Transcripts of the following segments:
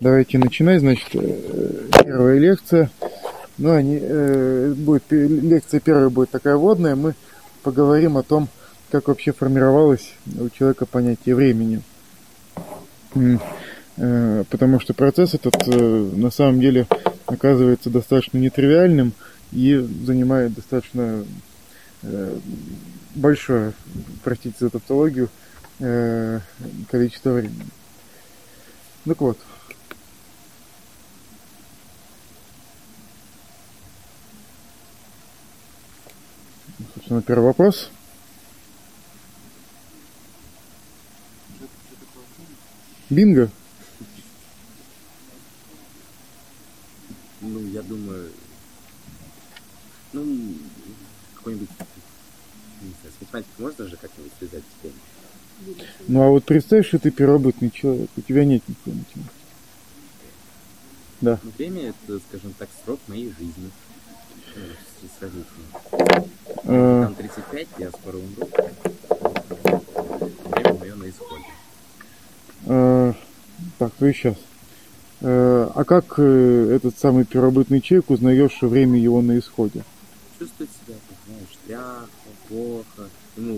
Давайте начинать, значит, э, первая лекция. Ну, они, э, будет, лекция первая будет такая водная. Мы поговорим о том, как вообще формировалось у человека понятие времени. Э, потому что процесс этот э, на самом деле оказывается достаточно нетривиальным и занимает достаточно э, большое, простите за тавтологию, э, количество времени. Так вот, Собственно, первый вопрос. Бинго? Ну, я думаю, ну, какой-нибудь, не знаю, с математикой можно же как-нибудь связать теперь? Ну, а вот представь, что ты первобытный человек, у тебя нет никакой математики. Да. Ну, время это, скажем так, срок моей жизни. Ну, сравнительно. А, Там 35, я скоро умру. Время мое на исходе. а, так, то и сейчас. А как э, этот самый первобытный человек узнаешь, что время его на исходе? Чувствует себя, знаешь, тряхо, плохо. Ну,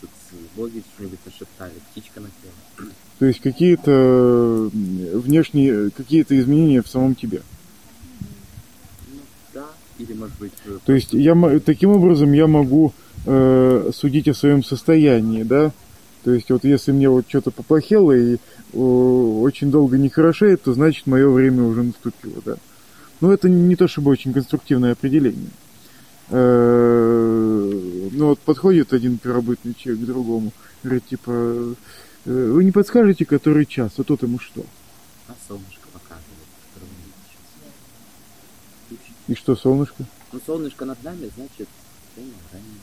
тут боги что-нибудь нашептали, птичка напела. То есть какие-то э, внешние, какие-то изменения в самом тебе. Ну. Или, может быть... э, То есть я таким образом я могу э, судить о своем состоянии, да? То есть вот если мне вот что-то поплохело и о, очень долго не хорошеет, то значит мое время уже наступило, да? Но это не то чтобы очень конструктивное определение. Э, ну вот подходит один первобытный человек к другому, говорит типа, э, вы не подскажете, который час, а тот ему что? А солнышко показывает, которое мы видим сейчас. И что, солнышко? Ну, солнышко над нами, значит, время ранее.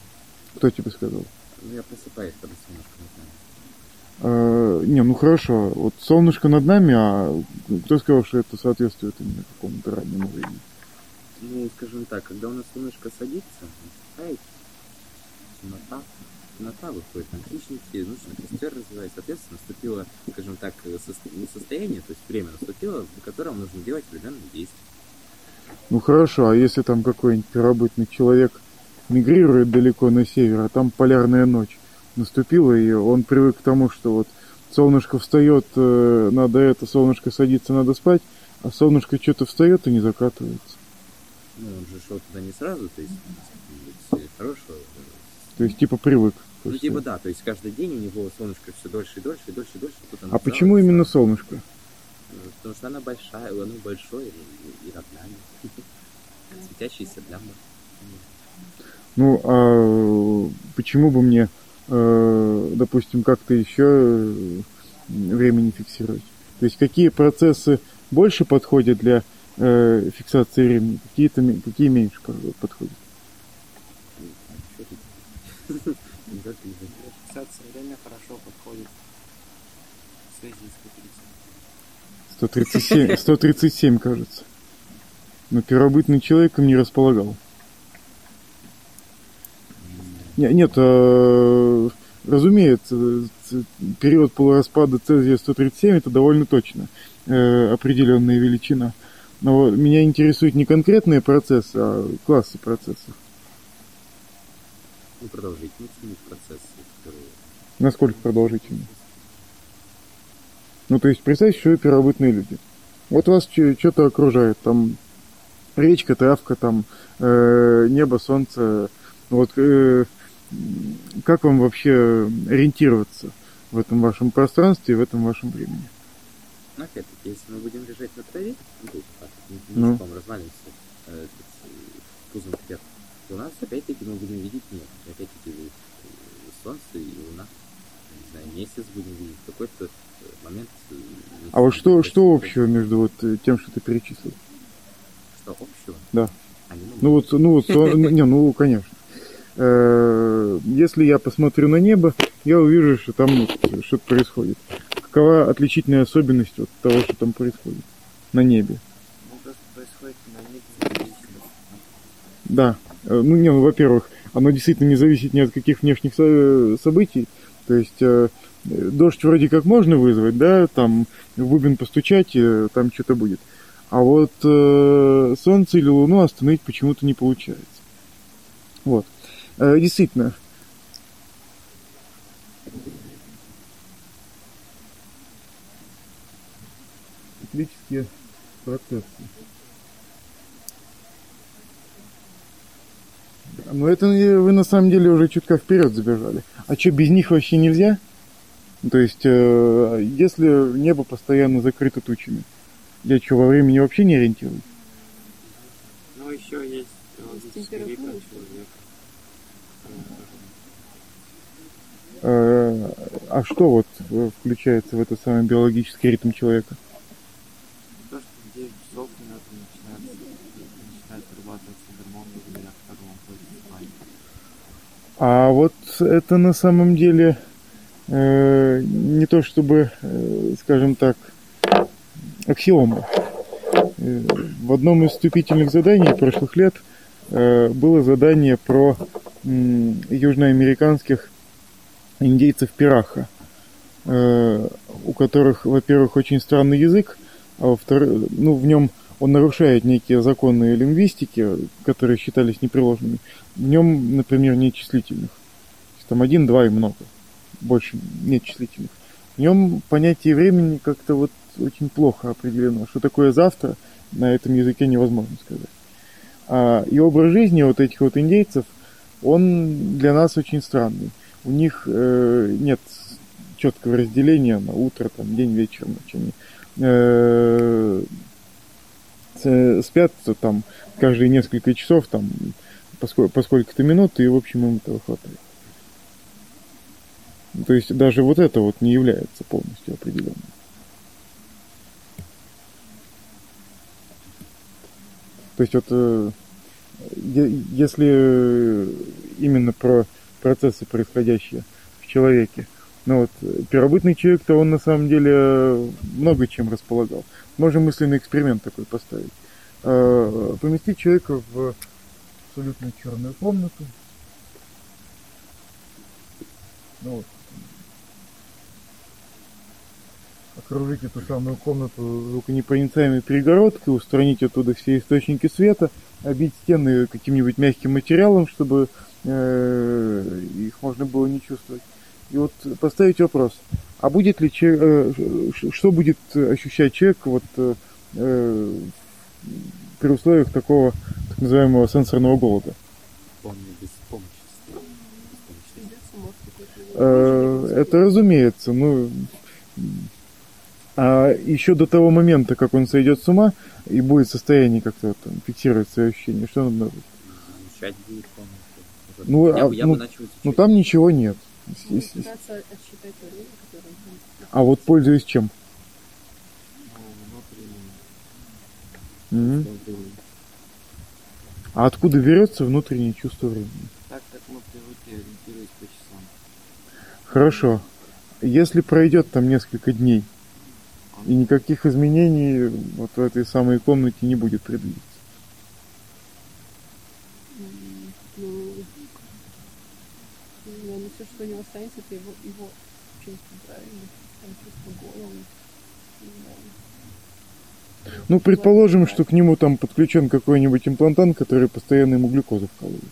Кто тебе сказал? Ну, я просыпаюсь, когда солнышко над нами. Э, не, ну хорошо, вот солнышко над нами, а кто сказал, что это соответствует именно какому-то раннему времени? Ну, скажем так, когда у нас солнышко садится, наступает темнота, темнота выходит на хищники, нужно костер развивать. Соответственно, наступило, скажем так, состояние, то есть время наступило, при котором нужно делать определенные действия. Ну хорошо, а если там какой-нибудь первобытный человек мигрирует далеко на север, а там полярная ночь наступила, и он привык к тому, что вот солнышко встает, э, надо это, солнышко садится, надо спать, а солнышко что-то встает и не закатывается. Ну, он же шел туда не сразу, то есть, хорошего. То есть типа привык. Ну, типа да, то есть каждый день у него солнышко все дольше и дольше, и дольше, и дольше. А почему именно солнышко? Потому что она большая, оно большое и, и над нами. Светящаяся пляма. Ну, а почему бы мне, э, допустим, как-то еще э, время не фиксировать? То есть какие процессы больше подходят для э, фиксации времени, какие-то какие меньше под- подходят? Фиксация время хорошо подходит в связи с 137, 137, кажется. Но первобытный человек им не располагал. Не- Нет, э, разумеется, ц- период полураспада Цезия 137 это довольно точно э, определенная величина. Но меня интересует не конкретные процессы, а классы процессов. Ну, продолжительность которые... Насколько продолжительны. Ну, то есть, представьте, что вы первобытные люди. Вот вас что-то окружает, там речка, травка, там э, небо, солнце. Вот э, как вам вообще ориентироваться в этом вашем пространстве и в этом вашем времени? Ну, опять-таки, если мы будем лежать на траве, ну, так, Ну. ничком развалимся, э, пузом вверх, то у нас, опять-таки, мы будем видеть небо. Опять-таки, э, солнце и луна. Месяц будем видеть. В какой-то э, момент... э, А вот что, что общего между вот э, тем, что ты перечислил? Что общего? Да. Они, Ну вот, ну вот, ну, не, ну конечно. Если я посмотрю на небо, я увижу, что там вот что-то происходит. Какова отличительная особенность от того, что там происходит на небе? Ну, просто происходит на независимо. Да. Ну, не, ну, во-первых, оно действительно не зависит ни от каких внешних со- событий. То есть, э, дождь вроде как можно вызвать, да, там в бубен постучать, э, там что-то будет. А вот э, Солнце или Луну остановить почему-то не получается. Вот. Э, действительно. Циклические процессы. Ну это вы на самом деле уже чутка вперед забежали. А что, без них вообще нельзя? То есть, э, если небо постоянно закрыто тучами, я что, во времени вообще не ориентируюсь? Ну, еще есть биологический ритм Температура. человека. Э, А что вот э, включается в этот самый биологический ритм человека? То, что в 9 часов примерно начинает, начинает вырабатываться гормон в дверях, когда он ходит в спальню. А вот это на самом деле э, не то чтобы, э, скажем так, аксиома. Э, В одном из вступительных заданий прошлых лет э, было задание про м, южноамериканских индейцев пираха, э, у которых, во-первых, очень странный язык, а во-вторых, ну, в нем он нарушает некие законы лингвистики, которые считались непреложными. В нем, например, нет числительных. Там один, два и много. Больше нет числительных. В нем понятие времени как-то вот очень плохо определено. Что такое завтра, на этом языке невозможно сказать. А, и образ жизни вот этих вот индейцев, он для нас очень странный. У них э, нет четкого разделения на утро, там, день, вечер, ночь. Они э, с- спят там каждые несколько часов, там, по, ско- по сколько-то минут, и, в общем, им этого хватает. То есть даже вот это вот не является полностью определенным. То есть вот э, если именно про процессы, происходящие в человеке, ну вот э, первобытный человек-то он на самом деле э, много чем располагал. Можем мысленный эксперимент такой поставить. Э, Поместить человека в абсолютно черную комнату. Ну вот. Окружить эту самую комнату звуконепроницаемой перегородкой, устранить оттуда все источники света, обить стены каким-нибудь мягким материалом, чтобы их можно было не чувствовать. И вот поставить вопрос, а будет ли че- э, что будет ощущать человек вот э, э, при условиях такого так называемого сенсорного голода? Это разумеется, ну а еще до того момента, как он сойдет с ума и будет в состоянии как-то там фиксировать свои ощущения, что надо делать? Изучать будет. Ну, я, а, я ну, бы начал изучать. Ну там ничего нет. Которое он А вот пользуясь чем? Времени. А откуда берется внутреннее чувство времени? Так как мы привыкли ориентировать по часам. Хорошо. Если пройдет там несколько дней, и никаких изменений вот в этой самой комнате не будет предвидеться. М, Ну, наверное, все, что него останется, это его, его чувство, правильно? Там чувство знаю. Ну, предположим, что к нему там подключен какой-нибудь имплантант, который постоянно ему глюкозу вкалывает.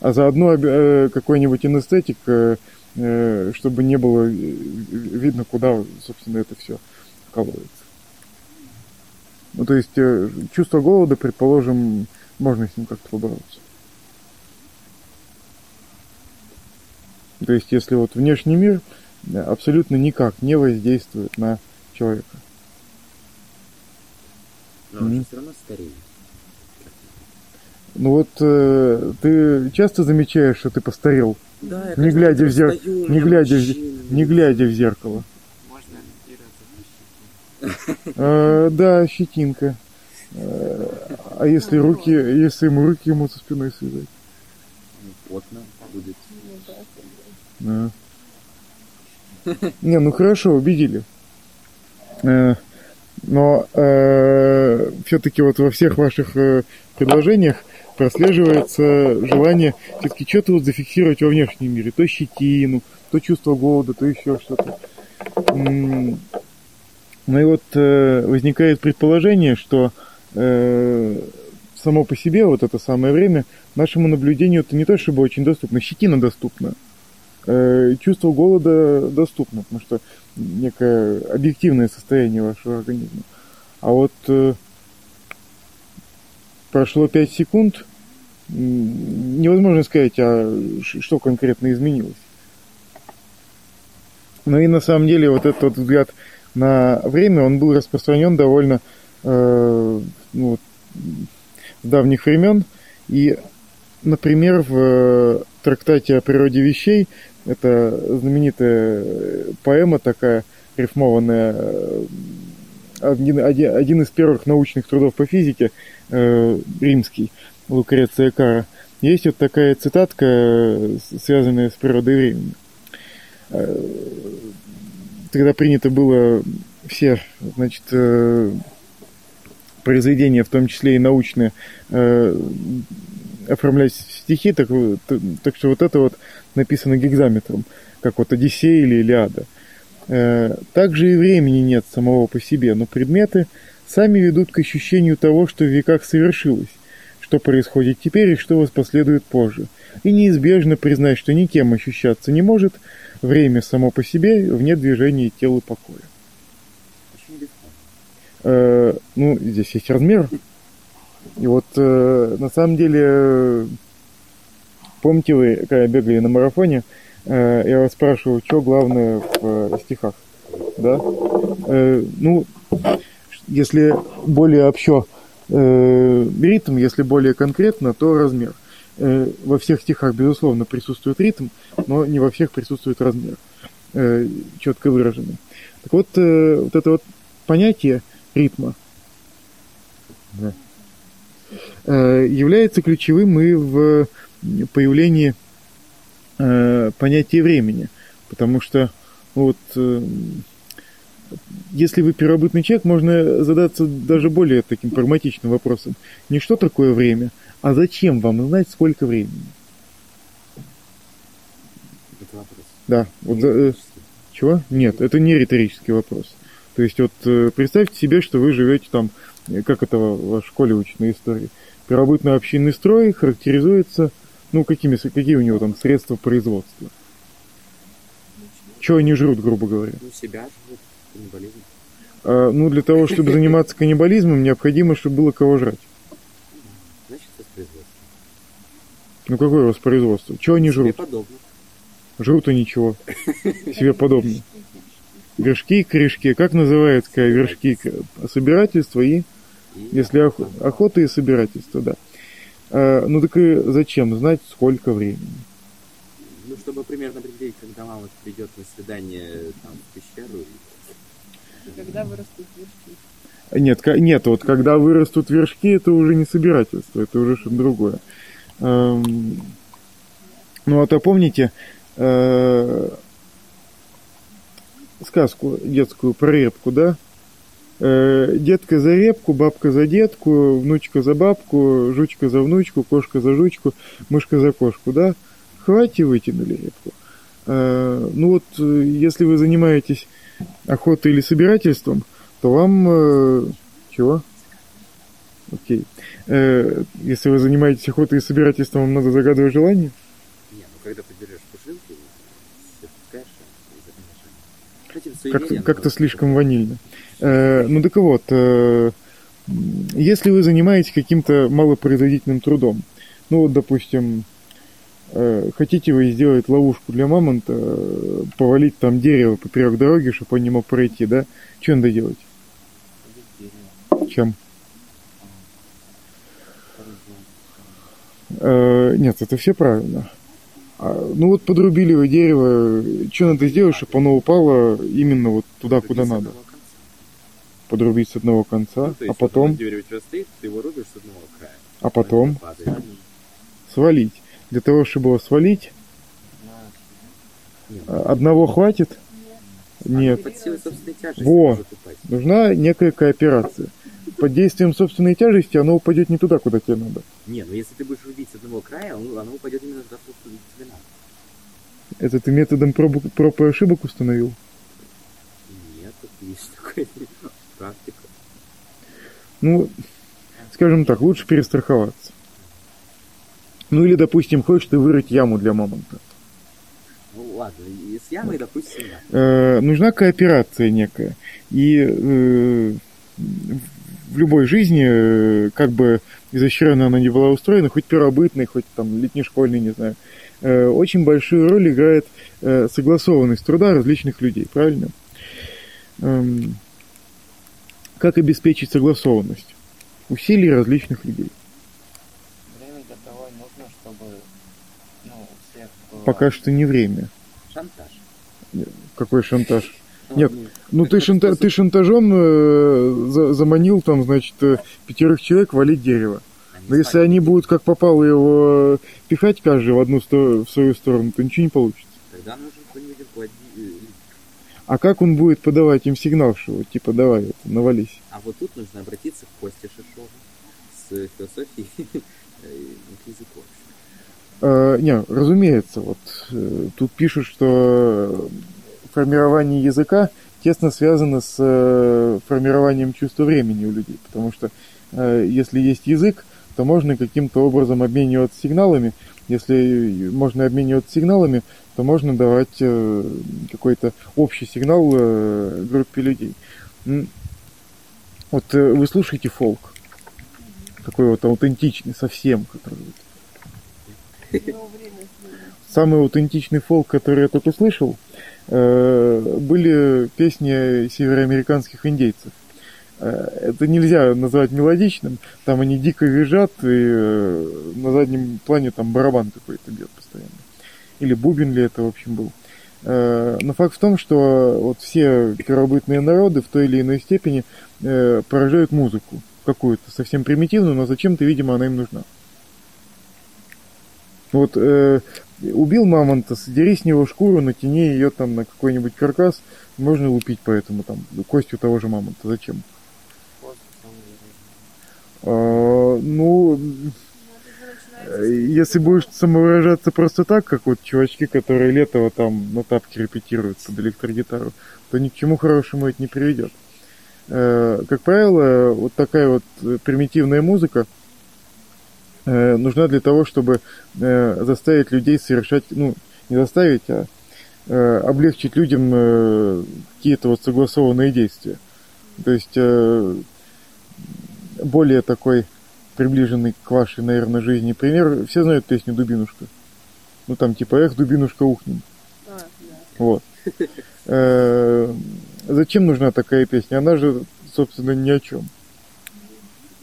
А заодно э, какой-нибудь анестетик, э, э, чтобы не было э, видно, куда, собственно, это все вкалывается. Ну, то есть, э, чувство голода, предположим, можно с ним как-то побороться. То есть, если вот внешний мир э, абсолютно никак не воздействует на человека. Но он же Мгм. все равно стареет. Ну вот э, ты часто замечаешь, что ты постарел, Да, я Не глядя в зер- не глядя в не глядя в зеркало. Можно. Э, да, щетинка. Э, а если руки, если ему руки ему со спиной связать? Ну, Потно будет. Не, ну хорошо, убедили. Э, Но все-таки вот во всех ваших э, предложениях прослеживается желание все-таки что-то вот зафиксировать во внешнем мире. То щетину, то чувство голода, то еще что-то. Ну и вот э, возникает предположение, что э, само по себе вот это самое время нашему наблюдению это не то чтобы очень доступно, щетина доступна. Э, чувство голода доступно, потому что некое объективное состояние вашего организма. А вот э, прошло 5 секунд, невозможно сказать, а что конкретно изменилось. Ну и на самом деле вот этот вот взгляд на время, он был распространен довольно э, ну, вот, с давних времен. И, например, в э, трактате о природе вещей, это знаменитая э, поэма такая, рифмованная, э, один, один, один из первых научных трудов по физике, э, римский, Лукреция Кара. Есть вот такая цитатка, э, связанная с природой времени. Тогда принято было все, значит, произведения, в том числе и научные, оформлять стихи, так, так что вот это вот написано гигзаметром, как вот Одиссея или Илиада. Э, Также и времени нет самого по себе, но предметы сами ведут к ощущению того, что в веках совершилось, что происходит теперь и что воспоследует позже. И неизбежно признать, что никем ощущаться не может, время само по себе вне движения тела покоя. Э, ну, здесь есть размер. И вот э, на самом деле, помните вы, когда бегали на марафоне, э, я вас спрашивал, что главное в э, стихах, да? Э, ну, если более общо э, ритм, если более конкретно, то размер. Э, во всех стихах, безусловно, присутствует ритм, но не во всех присутствует размер, э, четко выраженный. Так вот, э, вот это вот понятие ритма является ключевым и в появлении э, понятия времени. Потому что вот э, если вы первобытный человек, можно задаться даже более таким прагматичным вопросом. Не что такое время, а зачем вам знать, сколько времени? Это вопрос. Да, вот за- э, Чего? Нет, это не риторический вопрос. То есть вот э, представьте себе, что вы живете там, э, как это в школе учат на истории. Первобытно-общинный строй характеризуется, ну, какими, какие у него там средства производства. Чего они жрут, грубо говоря? Ну, себя живут, каннибализм. А, ну, для того, чтобы заниматься каннибализмом, необходимо, чтобы было кого жрать. Значит, воспроизводство. Ну, какое воспроизводство? Чего они жрут? подобно. Жрут они чего? Себе подобное. Вершки, корешки. Как называется когда вершки? Собирательство и И Если ох- охота и собирательство, да. А, ну так и зачем знать, сколько времени? Ну, чтобы примерно определить, когда мама придет на свидание там, в пещеру. и- И когда вырастут вершки. Нет, нет, вот когда вырастут вершки, это уже не собирательство, это уже что-то другое. Эм, ну, а то помните э, сказку детскую про репку, да? Э, детка за репку, бабка за детку, внучка за бабку, жучка за внучку, кошка за жучку, мышка за кошку, да? Хватит вытянули репку. Э, ну вот, э, если вы занимаетесь охотой или собирательством, то вам... чего? Окей. Если вы занимаетесь охотой и собирательством, вам надо загадывать желание? Не, ну когда ты берешь пушинку, ты пускаешь, и запоминаешь. Этим Как-то, слишком ванильно. Э, ну так вот, э, если вы занимаетесь каким-то малопроизводительным трудом, ну вот, допустим, э, хотите вы сделать ловушку для мамонта, повалить там дерево поперек дороги, чтобы он не мог пройти, да? Что надо делать? Чем? Э, нет, это все правильно. А, ну вот подрубили вы дерево, что надо сделать, чтобы оно упало именно вот туда, куда надо? Подрубить с одного конца, Ну, то а есть, вот потом, одно дерево у тебя стоит, ты его рубишь с одного края. а потом свалить. Для того, чтобы его свалить, Нет, а, одного хватит? оно Нет. Тяжести Во. Нужна некая кооперация. Под действием собственной тяжести оно упадет не туда, куда тебе надо. Не, ну если ты будешь рубить с одного края, он- оно упадет именно туда, куда тебе надо. Это ты методом проб, проб и ошибок установил? Нет, тут есть такая практика. Ну, скажем так, лучше перестраховаться. Ну или, допустим, хочешь ты вырыть яму для мамонта. Ну ладно, и с ямой, допустим, да. Э, нужна кооперация некая. И э, в любой жизни, э, как бы изощренно она не была устроена, хоть первобытной, хоть там летнешкольной, не знаю, э, очень большую роль играет э, согласованность труда различных людей, правильно? Эм, как обеспечить согласованность? Усилий различных людей. Время для того нужно, чтобы ну, у всех было... Пока что не время. Шантаж. Какой шантаж? Ну, Нет, Ну ты, шанта- ты шантажом э, за- заманил там, значит, э, пятерых человек валить дерево. Но если они будут как попало его пихать каждый в одну сто- в свою сторону, то ничего не получится. Тогда нужен. А как он будет подавать им сигнал, что вот, типа давай, вот, навались? А вот тут нужно обратиться к Косте Шишову с философией к языку. Э, не, разумеется, вот э, тут пишут, что формирование языка тесно связано с э, формированием чувства времени у людей, потому что если есть язык, то можно каким-то образом обмениваться сигналами. Если можно обмениваться сигналами, то можно давать э, какой-то общий сигнал э, группе людей. Вот э, вы слушаете фолк, такой вот аутентичный совсем, который самый аутентичный фолк, который я только слышал, э, были песни североамериканских индейцев. Э, Это нельзя назвать мелодичным, там они дико визжат, и э, на заднем плане там барабан какой-то бьет постоянно. Или бубен ли это, в общем, был. Э, Но факт в том, что вот все первобытные народы в той или иной степени поражают музыку какую-то, совсем примитивную, но зачем-то, видимо, она им нужна. Вот убил мамонта, сдери с него шкуру, натяни ее там на какой-нибудь каркас, можно лупить по этому там костью того же мамонта. Зачем? А, ну, если будешь самовыражаться просто так, как вот чувачки, которые летово там на тапке репетируют под электрогитару, то ни к чему хорошему это не приведет. Э, Как правило, вот такая вот примитивная музыка э, нужна для того, чтобы э, заставить людей совершать, ну, не заставить, а облегчить людям какие-то вот согласованные действия. То есть более такой приближенный к вашей, наверное, жизни пример. Все знают песню «Дубинушка». Ну, там типа «Эх, Дубинушка, ухнем». А, да. Вот. Э, Зачем нужна такая песня? Она же, собственно, ни о чем.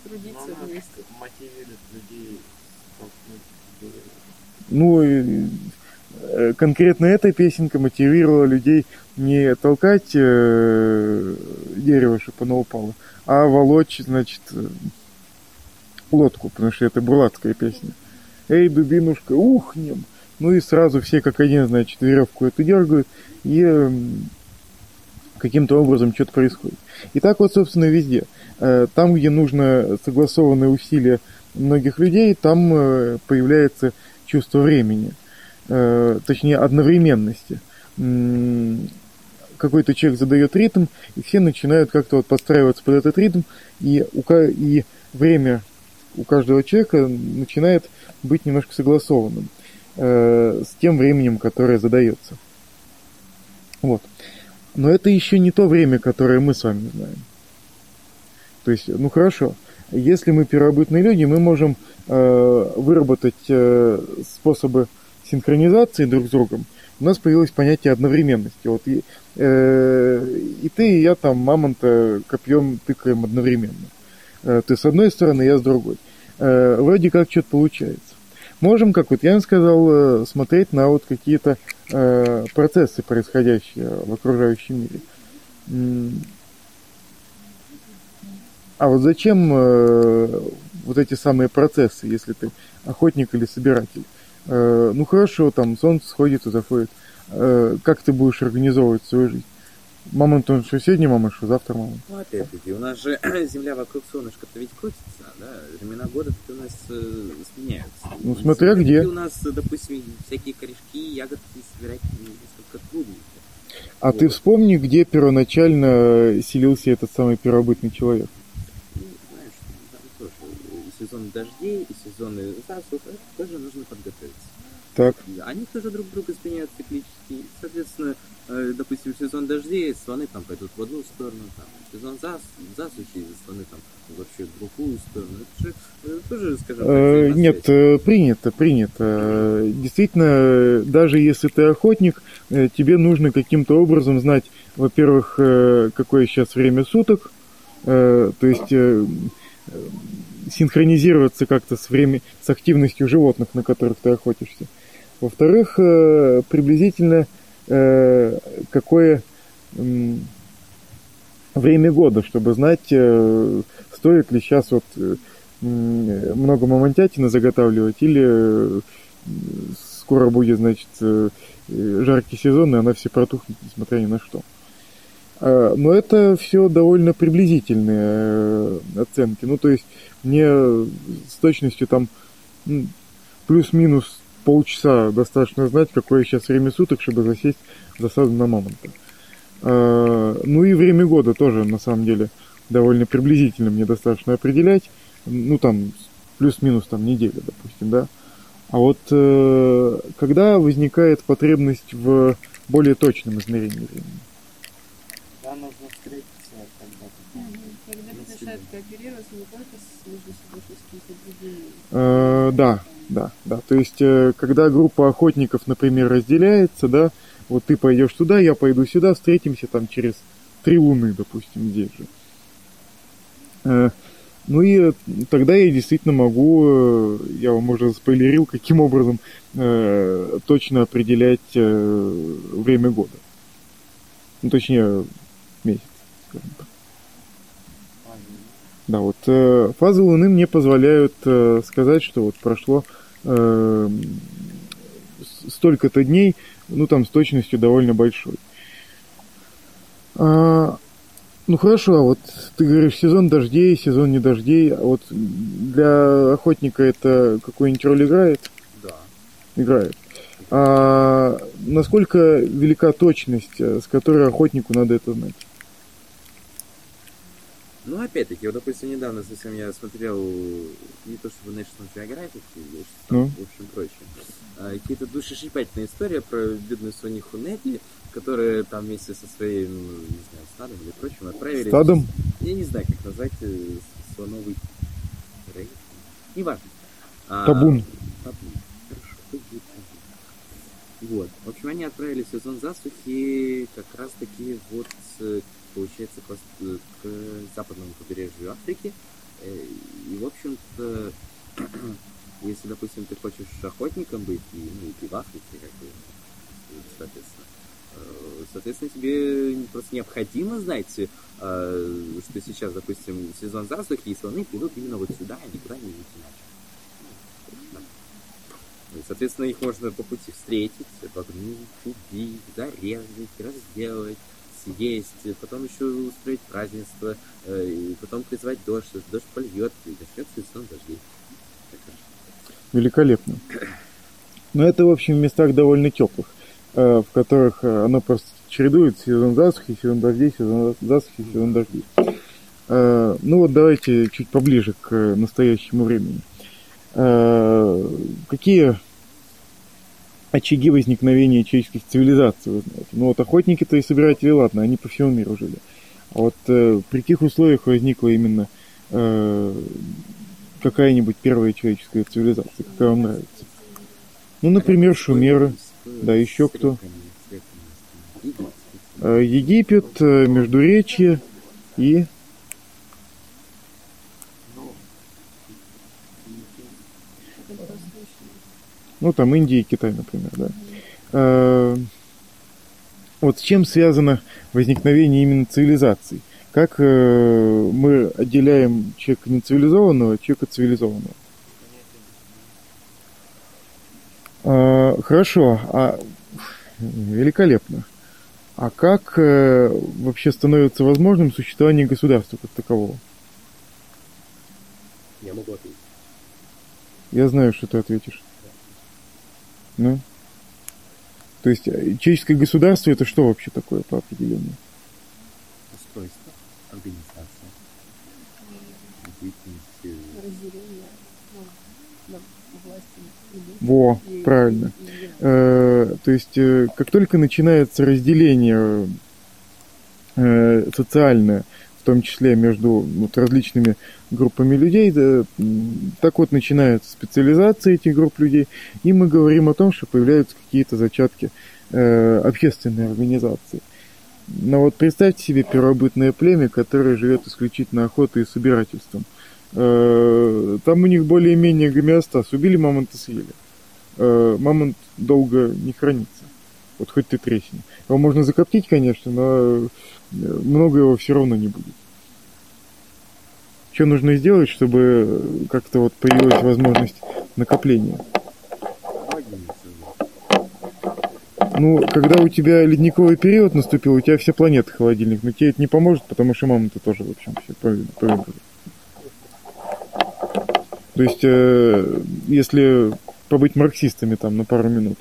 Трудиться вместе. мотивирует людей Ну, и, э, конкретно эта песенка мотивировала людей не толкать э, дерево, чтобы оно упало, а волочь, значит, э, лодку, потому что это бурлацкая песня. Эй, дубинушка, ухнем! Ну и сразу все как один, значит, веревку эту дергают, и эм, каким-то образом что-то происходит. И так вот, собственно, везде. Э, Там, где нужно согласованные усилия многих людей, там э, появляется чувство времени, э, точнее одновременности. Какой-то человек задает ритм, и все начинают как-то вот подстраиваться под этот ритм, и, у, и время у каждого человека начинает быть немножко согласованным э, с тем временем, которое задается. Вот. Но это еще не то время, которое мы с вами знаем. То есть, ну хорошо, если мы первобытные люди, мы можем э, выработать э, способы синхронизации друг с другом. У нас появилось понятие одновременности. Вот и, э, и ты, и я там мамонта копьем тыкаем одновременно. Э, ты с одной стороны, я с другой. Э, вроде как что-то получается. Можем, как вот Ян сказал, э, смотреть на вот какие-то э, процессы, происходящие в окружающем мире. А вот зачем э, вот эти самые процессы, если ты охотник или собиратель? Э, ну хорошо, там солнце сходит и заходит. Э, как ты будешь организовывать свою жизнь? Мамонт, он что сегодня мамонт, что завтра мамонт. Ну, опять-таки, у нас же Земля вокруг солнышка-то ведь крутится, да? Времена года у нас э, сменяются. Ну, смотря И где. у нас, допустим, всякие корешки, ягодки собирать несколько труднее. А ты Вот. вспомни, где первоначально селился этот самый первобытный человек. Ну, знаешь, там тоже и сезон дождей, и сезоны засух, это тоже нужно подготовиться. Так. Они тоже друг друга сменяют циклически. Соответственно, э, допустим, сезон дождей, слоны там пойдут в одну сторону, там, сезон зас, засухи, слоны там вообще в другую сторону. Это же э, тоже, скажем так, Э. Нет, принято, принято. Действительно, даже если ты охотник, тебе нужно каким-то образом знать, во-первых, какое сейчас время суток, то есть синхронизироваться как-то с, время, с активностью животных, на которых ты охотишься. Во-вторых, э, приблизительно э, какое время года, чтобы знать, э, стоит ли сейчас вот много мамонтятины заготавливать или скоро будет, значит, жаркий сезон, и она все протухнет, несмотря ни на что. Но это все довольно приблизительные оценки. Ну, то есть мне с точностью там плюс-минус полчаса достаточно знать, какое сейчас время суток, чтобы засесть в засаду на мамонта. А, Ну и время года тоже, на самом деле, довольно приблизительно мне достаточно определять. Ну, там, плюс-минус там неделя, допустим, да. А вот э, когда возникает потребность в более точном измерении времени? Да, нужно встретиться когда-то. Когда кооперироваться Э, да, да, да. То есть, э, когда группа охотников, например, разделяется, да, вот ты пойдешь туда, я пойду сюда, встретимся там через три луны, допустим, здесь же. Э, ну и э, тогда я действительно могу, я вам уже спойлерил, каким образом э, точно определять э, время года. Ну, точнее, месяц, скажем так. Да, вот э, фазы Луны мне позволяют э, сказать, что вот прошло э, столько-то дней, ну там с точностью довольно большой. А, ну хорошо, а вот ты говоришь сезон дождей, сезон не дождей, а вот для охотника это какую-нибудь роль играет? Да. Играет. А насколько велика точность, э, с которой охотнику надо это знать? Ну, опять-таки, вот, допустим, недавно совсем я смотрел не то чтобы National Geographic, или что там, Ну. в общем, прочее. а, какие-то душесчипательные истории про бедную Сониху Нетти, которая там вместе со своим, ну, не знаю, стадом или прочим отправились. Стадом? Я не знаю, как назвать э, слоновый рейд. Неважно. А, Табун. Табун. Хорошо, пусть будет табун. Вот. В общем, они отправили сезон засухи как раз таки вот, э, получается, к, э, к западному побережью Африки. Э, И, в общем-то, если, допустим, ты хочешь охотником быть, и, ну, и ты в Африке, как бы, соответственно, соответственно, тебе просто необходимо знать, что сейчас, допустим, сезон засухи, и слоны придут именно вот сюда, а никуда не идти иначе. Соответственно, их можно по пути встретить, обогнуть, убить, зарезать, разделать, съесть, потом еще устроить празднество, э, и потом призвать дождь, дождь польет, и начнется сезон дождей. Великолепно. Но это, в общем, в местах довольно теплых, э, в которых э, оно просто чередует сезон засухи, сезон дождей, сезон засухи, сезон дождей. Ну вот давайте чуть поближе к настоящему времени. Э, Какие очаги возникновения человеческих цивилизаций? Ну вот охотники-то и собиратели, ладно, они по всему миру жили. А вот э, при каких условиях возникла именно э, какая-нибудь первая человеческая цивилизация, какая вам нравится? Ну, например, шумеры, да, еще кто? Э, Египет, э, Междуречье и... Ну, там Индия и Китай, например, да. Э, Вот с чем связано возникновение именно цивилизаций? Как э, мы отделяем человека нецивилизованного от человека цивилизованного? А, Хорошо, а великолепно. А как э, вообще становится возможным существование государства как такового? Я могу ответить. Я знаю, что ты ответишь. Ну? То есть э, человеческое государство это что вообще такое по определению? Устройство, организация, деятельность. разделение ну, на власти людей. Во, И- правильно. и- и- Э, то есть, э, как только начинается разделение э, социальное, в том числе между вот, различными группами людей, так вот начинается специализация этих групп людей, и мы говорим о том, что появляются какие-то зачатки э, общественной организации. Но вот представьте себе первобытное племя, которое живет исключительно охотой и собирательством. Э, Там у них более-менее гомеостаз. Убили мамонта, съели э, мамонт долго не хранится. Вот хоть ты тресни. Его можно закоптить, конечно, но э, много его все равно не будет. Что нужно сделать, чтобы как-то вот появилась возможность накопления? Ну, когда у тебя ледниковый период наступил, у тебя вся планета холодильник, но тебе это не поможет, потому что мамонты тоже, в общем, все повымерли. То есть, э, если побыть марксистами там на пару минут,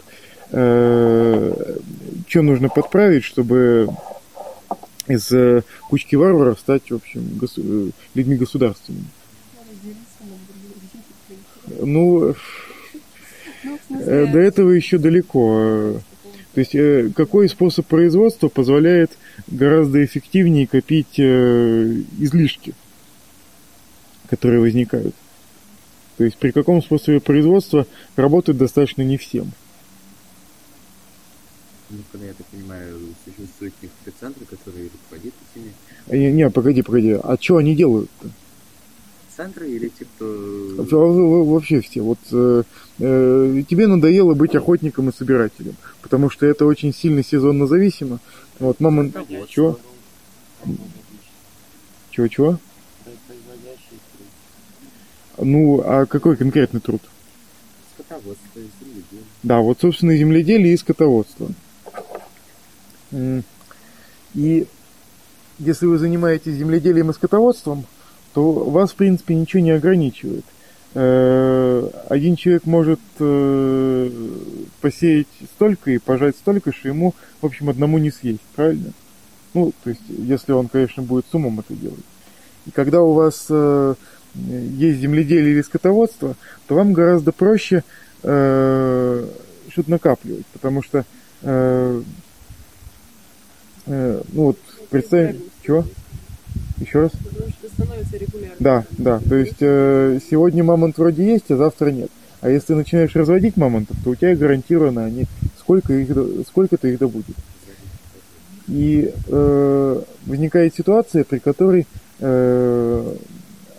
что нужно подправить, чтобы из э, кучки варваров стать, в общем, госу- э, людьми государственными? Ну, э, до этого еще далеко. э. То есть э, какой способ производства позволяет гораздо эффективнее копить э, излишки, которые возникают? То есть при каком способе производства работать достаточно не всем? Ну, когда я так понимаю, существуют некоторые центры, которые руководят этими А, Не, не, погоди, погоди, а что они делают-то? центры или те, кто... Во- во- Вообще все. Вот э, э, тебе надоело быть охотником и собирателем, потому что это очень сильно сезонно зависимо. Вот мама... Чего? Чего-чего? Производящий труд. Ну, а какой конкретный труд? Скотоводство, земледелие. Да, вот, собственно, земледелие и скотоводство. И если вы занимаетесь земледелием и скотоводством, то вас, в принципе, ничего не ограничивает. Э, Один человек может э, посеять столько и пожать столько, что ему, в общем, одному не съесть, правильно? Ну, то есть, если он, конечно, будет с умом это делать. И когда у вас э, есть земледелие или скотоводство, то вам гораздо проще что-то накапливать, потому что, э, ну вот, представь, чего? Еще раз? Потому что становится регулярно. Да, да, то есть э, сегодня мамонт вроде есть, а завтра нет. А если ты начинаешь разводить мамонтов, то у тебя гарантированно они, сколько их, до- сколько-то их добудет. И э, возникает ситуация, при которой э,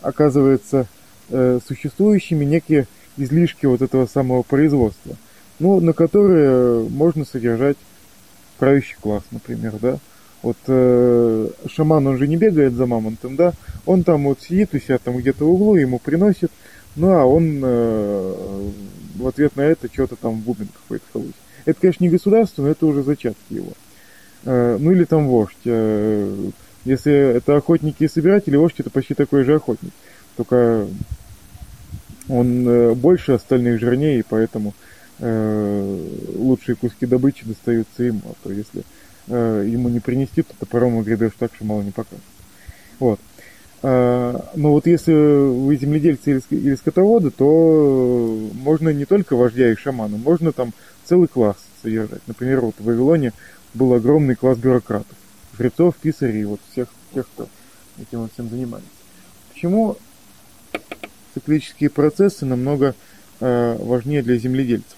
оказывается э, существующими некие излишки вот этого самого производства, ну, на которые можно содержать правящий класс, например, да. Вот э, шаман, он же не бегает за мамонтом, да, он там вот сидит у себя там где-то в углу, ему приносит, ну, а он э, в ответ на это что-то там бубен какой-то колотит. Это, конечно, не государство, но это уже зачатки его. Э, ну, или там вождь. Э, если это охотники и собиратели, вождь это почти такой же охотник. Только он э, больше остальных жирнее, и поэтому лучшие куски добычи достаются ему. А то если э, ему не принести, то топором огребешь так, что мало не покажет. Вот. А, Но вот если вы земледельцы или ск- или скотоводы, то можно не только вождя и шамана, можно там целый класс содержать. Например, вот в Вавилоне был огромный класс бюрократов. Жрецов, писарей, вот всех тех, кто этим всем занимается. Почему циклические процессы намного э, важнее для земледельцев?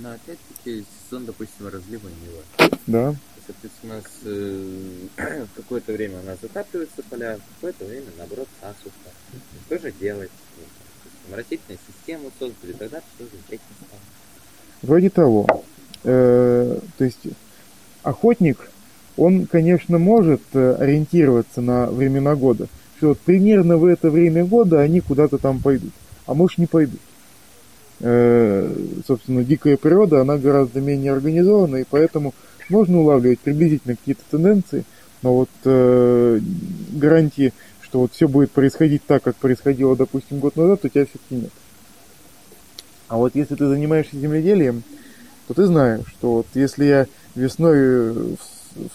Но опять-таки сезон, допустим, разлива Нила. Да, Соответственно, у нас э, в какое-то время у нас затапливаются поля, в какое-то время, наоборот, засуха. Что же делать? Ну, допустим, Растительную систему создали, тогда все замечательно стало. вроде того. Э, то есть охотник, он, конечно, может э, ориентироваться на времена года, что вот примерно в это время года они куда-то там пойдут, а может не пойдут. Э, собственно, дикая природа, она гораздо менее организована, и поэтому можно улавливать приблизительно какие-то тенденции, но вот э, гарантии, что вот все будет происходить так, как происходило, допустим, год назад, у тебя все-таки нет. А вот если ты занимаешься земледелием, то ты знаешь, что вот если я весной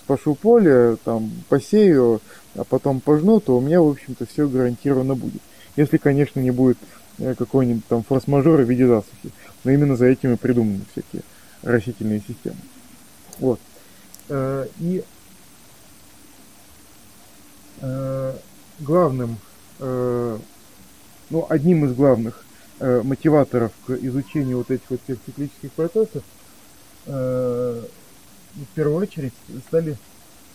спашу поле, там, посею, а потом пожну, то у меня, в общем-то, все гарантированно будет. Если, конечно, не будет э, какой-нибудь там форс-мажора в виде засухи. Но именно за этим и придуманы всякие растительные системы. Вот. Э, и э, главным, ну, одним из главных мотиваторов к изучению вот этих вот всех циклических процессов в первую очередь стали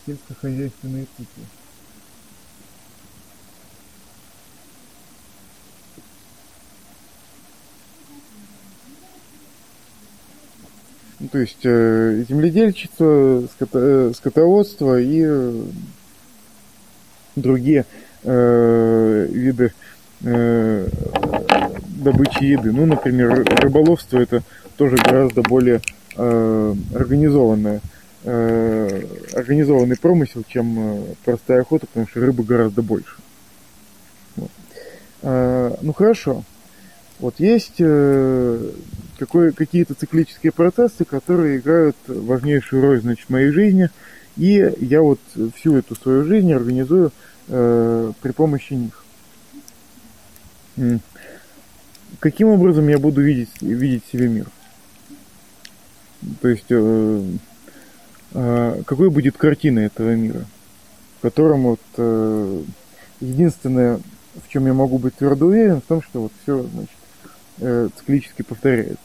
сельскохозяйственные циклы. Ну, то есть э, земледельчество, ското, э, скотоводство и э, другие э, виды э, добычи еды. Ну, например, рыболовство это тоже гораздо более э, организованное, э, организованный промысел, чем э, простая охота, потому что рыбы гораздо больше. Вот. Э, ну хорошо. Вот есть э, какие-то циклические процессы, которые играют важнейшую роль значит, в моей жизни, и я вот всю эту свою жизнь организую э, при помощи них. Каким образом я буду видеть, видеть себе мир? То есть, э, э, какой будет картина этого мира, в котором вот э, единственное, в чем я могу быть твердо уверен, в том, что вот все, значит, э, циклически повторяется.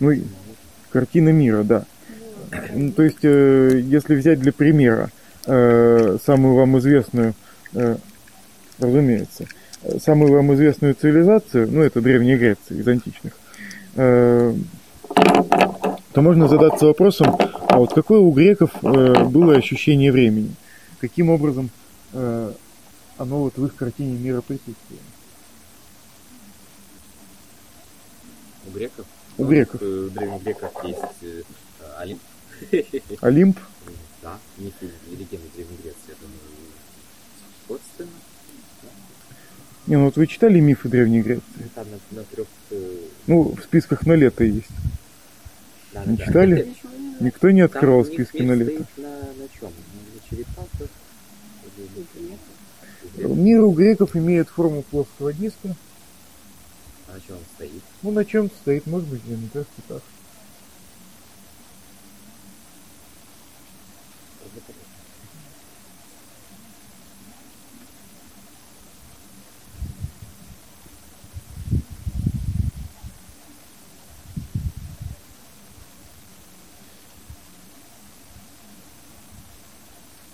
Ну, картина мира, да. Ну, то есть, э, если взять для примера э, самую вам известную, э, разумеется, самую вам известную цивилизацию, ну, это Древняя Греция из античных, э, то можно задаться вопросом, а вот какое у греков э, было ощущение времени? Каким образом э, оно вот в их картине мира присутствует? У греков? У греков. В древних греках есть э, Олимп. Олимп? Да, мифы и легенды Древней Греции, я думаю, сходственно. Не, ну вот вы читали мифы Древней Греции? Там на, на трех... Э... Ну, в списках на лето есть. Да, Не да, читали? Знаю. Никто не открывал Там списки на лето. На, на чем? На черепахах? Мир у греков имеет форму плоского диска. А на чем стоит? Ну, на чем стоит, может быть, на так.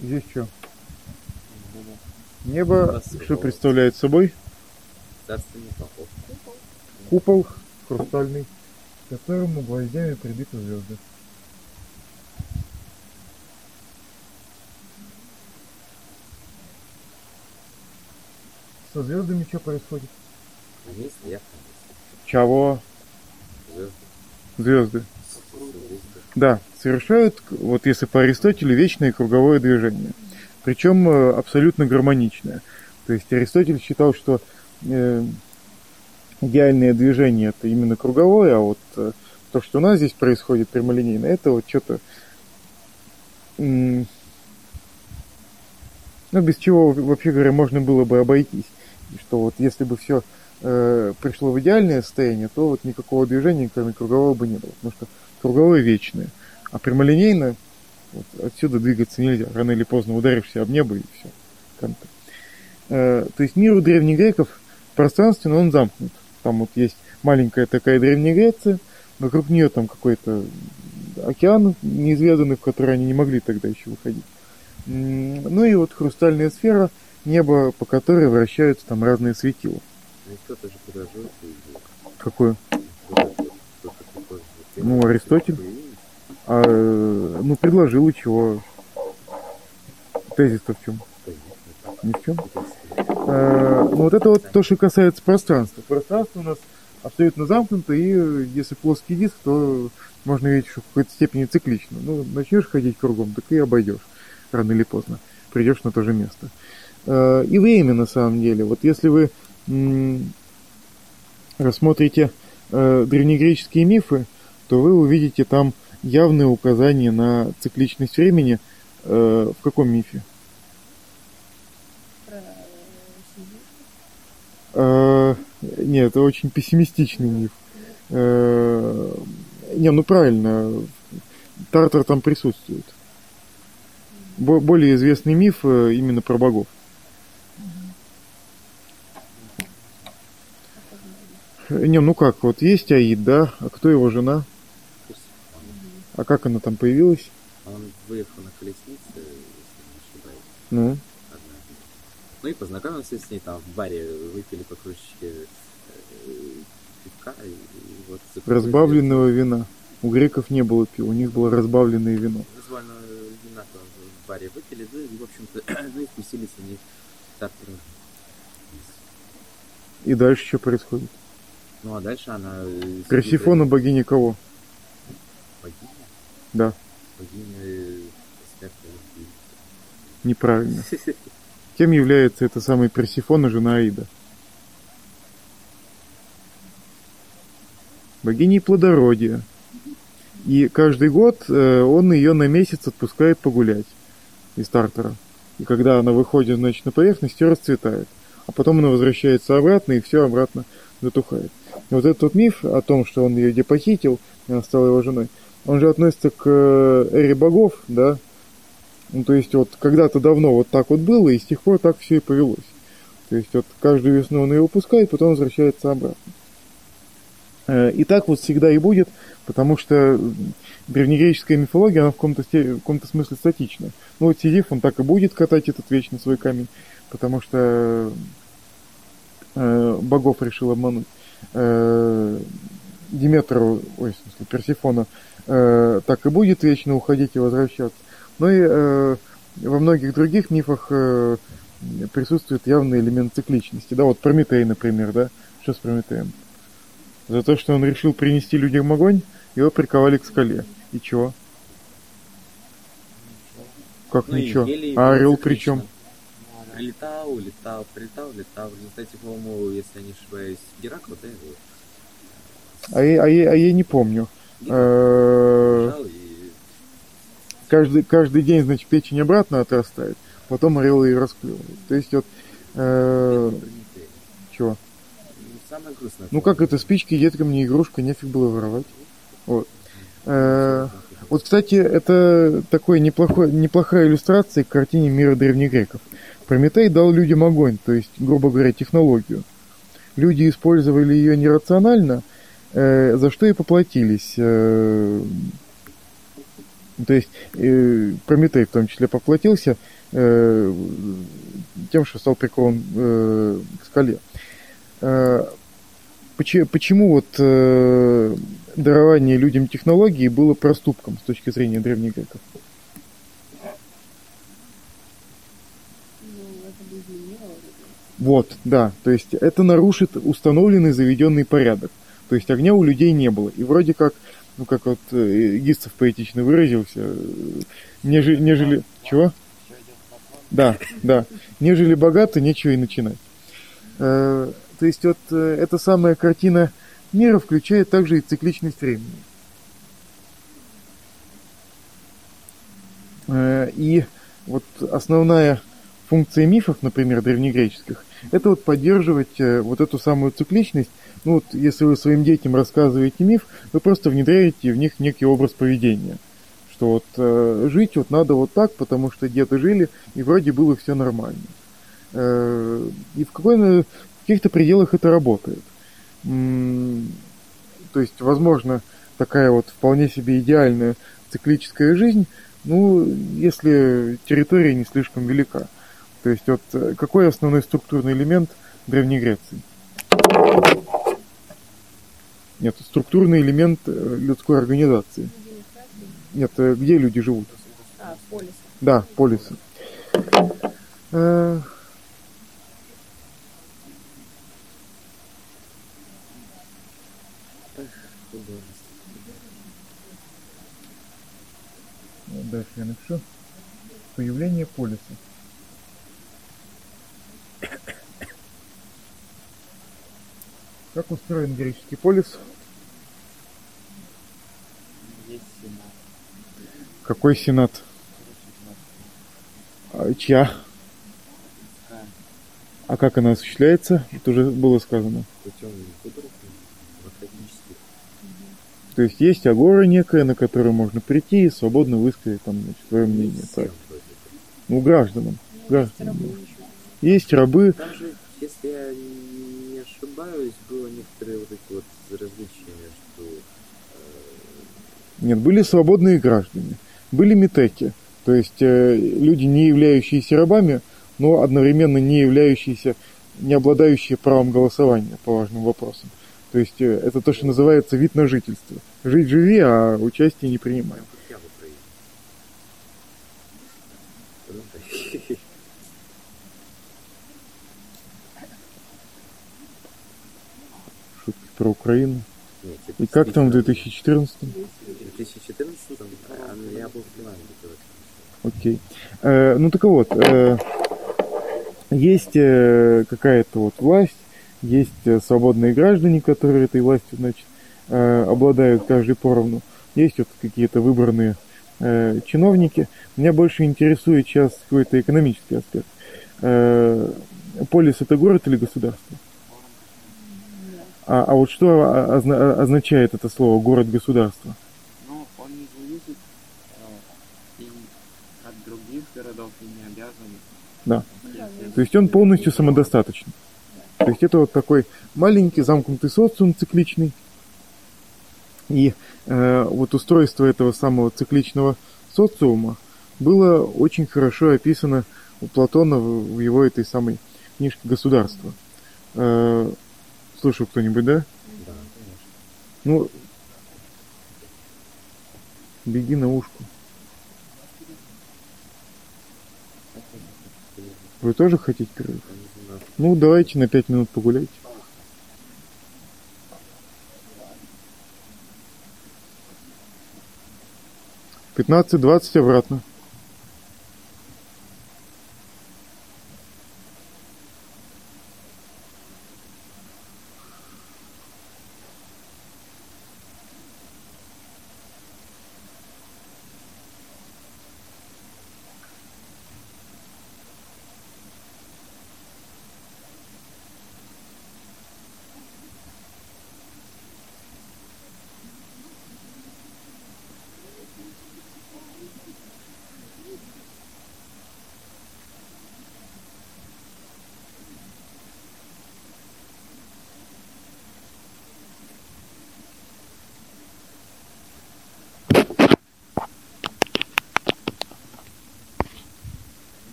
Здесь что? Небо, Красиво. что представляет собой? Купол хрустальный, к которому гвоздями прибиты звезды. Со звездами что происходит? Они там. Чего? Звезды. Звезды. Звезды. Да, совершают, вот если по Аристотелю, вечное круговое движение. Причем э, абсолютно гармоничное. То есть Аристотель считал, что э, идеальное движение это именно круговое, а вот э, то, что у нас здесь происходит прямолинейно, это вот что-то, ну, без чего, вообще говоря, можно было бы обойтись. Что вот если бы все пришло в идеальное состояние, то вот никакого движения, кроме кругового, бы не было. Потому что круговое вечное, а прямолинейно вот, отсюда двигаться нельзя. Рано или поздно ударишься об небо и все. Э, то есть мир у древних греков пространственно он замкнут. Там вот есть маленькая такая Древняя Греция, вокруг нее там какой-то океан неизведанный, в который они не могли тогда еще выходить. Ну и вот хрустальная сфера, небо, по которой вращаются там разные светила. Ну, Какое? Ну, Аристотель. А, ну, предложил и чего? Тезис-то в чем? Ни в чем? Э, ну вот это вот то, что касается пространства. Пространство у нас абсолютно замкнуто, и э, если плоский диск, то можно видеть, что в какой-то степени циклично. Ну, начнешь ходить кругом, так и обойдешь рано или поздно. Придешь на то же место. Э, и время на самом деле. Вот если вы рассмотрите древнегреческие мифы, то вы увидите там явное указание на цикличность времени. В каком мифе? Про семью. Э, нет, это очень пессимистичный миф. Э, не, ну правильно, Тартар там присутствует. Бо- более известный миф э, именно про богов. Не, ну как, вот есть Аид, да, а кто его жена? А как она там появилась? Он выехал на колеснице, если не ошибаюсь, Ну. Ну и познакомился с ней там в баре, выпили по кружечке э, пивка и, и вот... разбавленного вина. У греков не было пива, у них было разбавленное вино. Назвально вина там в баре выпили, да, и, в общем-то, ну и спустились они в Тартару. И дальше что происходит? Ну а дальше она... э, э, богиня кого? Богиня? Да, Богиня э, любви. неправильно. Кем является эта самая Персифона, жена Аида? Богиней плодородия. И каждый год э, он ее на месяц отпускает погулять из Тартара. И когда она выходит, значит, на поверхность, все расцветает. А потом она возвращается обратно, и все обратно затухает. И вот этот вот миф о том, что он ее где похитил, она стала его женой, он же относится к э, эре богов, да, ну, то есть вот когда-то давно вот так вот было, и с тех пор так все и повелось. То есть вот каждую весну он ее выпускает, потом возвращается обратно. Э, И так вот всегда и будет, потому что древнегреческая мифология, она в каком-то, в каком-то смысле статична. Ну вот Сизиф, он так и будет катать этот вечно свой камень, потому что э, богов решил обмануть. Э, Диметру, ой, в смысле, Персифона, э, так и будет вечно уходить и возвращаться. Ну и э, во многих других мифах э, присутствует явный элемент цикличности. Да, вот Прометей, например, да? Что с Прометеем? За то, что он решил принести людям огонь, его приковали к скале. И чего? Как Ну ничего? А орел при чем? Летал, летал, прилетал, летал. В результате, по-моему, если я не ошибаюсь, Геракл, да, его А я, а я- а я не помню. Э, лежал и... Каждый, каждый день, значит, печень обратно отрастает, потом орел и расклевывает. То есть вот... э, чего? Ну. Ну как это, спички, деткам не игрушка, нефиг было воровать. Вот. Э, Вот, кстати, это такой неплохой, неплохая иллюстрация к картине мира древних греков. Прометей дал людям огонь, то есть, грубо говоря, технологию. Люди использовали ее нерационально, э, за что и поплатились. э, то есть, э, Прометей в том числе поплатился э, тем, что стал прикован э, к скале. Э, Почему, почему вот э, дарование людям технологий было проступком с точки зрения древних греков? Ну. Вот, да, то есть это нарушит установленный заведенный порядок. То есть огня у людей не было. И вроде как, ну как вот э, Гистов поэтично выразился, э, нежели, нежели... Чего? Да, да. Нежели богато, нечего и начинать. Э, то есть вот эта самая картина мира включает также и цикличность времени. И вот основная функция мифов, например, древнегреческих, это вот поддерживать вот эту самую цикличность. Ну вот если вы своим детям рассказываете миф, вы просто внедряете в них некий образ поведения. Что вот э, жить вот надо вот так, потому что где-то жили, и вроде было все нормально. Э, и в, какой, в каких-то пределах это работает. М, То есть, возможно, такая вот вполне себе идеальная циклическая жизнь, ну, если территория не слишком велика. То есть, вот э, какой основной структурный элемент Древней Греции? Нет, структурный элемент э, людской организации. Нет, э, где люди живут? А, полисы. Да, полисы. Э, дальше я напишу. Появление полиса. Как устроен греческий полис? Какой сенат? А, Чья? А как она осуществляется? Это уже было сказано. То есть есть агора некая, на которую можно прийти и свободно высказать там значит, свое мнение. Так. Ну, гражданам. Есть Гражданам. Есть рабы. Там же, если я не ошибаюсь, было некоторые вот эти вот различия между э, Нет, были свободные граждане. Были метеки. То есть э, люди, не являющиеся рабами, но одновременно не являющиеся, не обладающие правом голосования по важным вопросам. То есть э, это то, что называется вид на жительство. Жить живи, а участие не принимаем. Шутки про Украину. Нет, И как там в действительно, 2014? В 2014 а, ну, я был в Финляндии когда Окей. Э, ну так вот, э, есть э, какая-то вот власть, есть э, свободные граждане, которые этой властью, значит, э, обладают каждый поровну. Есть вот какие-то выбранные э, чиновники. Меня больше интересует сейчас какой-то экономический аспект. Э, полис это город или государство? А, а вот что означает это слово город-государство? Ну, он не зависит э, и от других городов и не обязан. Да. То есть он полностью самодостаточный. То есть это вот такой маленький замкнутый социум цикличный. И э, вот устройство этого самого цикличного социума было очень хорошо описано у Платона в, в его этой самой книжке «Государство». Э, слышал кто-нибудь, да? Да, конечно. Ну, беги на ушку. Вы тоже хотите перерыв? Ну, давайте на пять минут погуляйте. 15-20 обратно.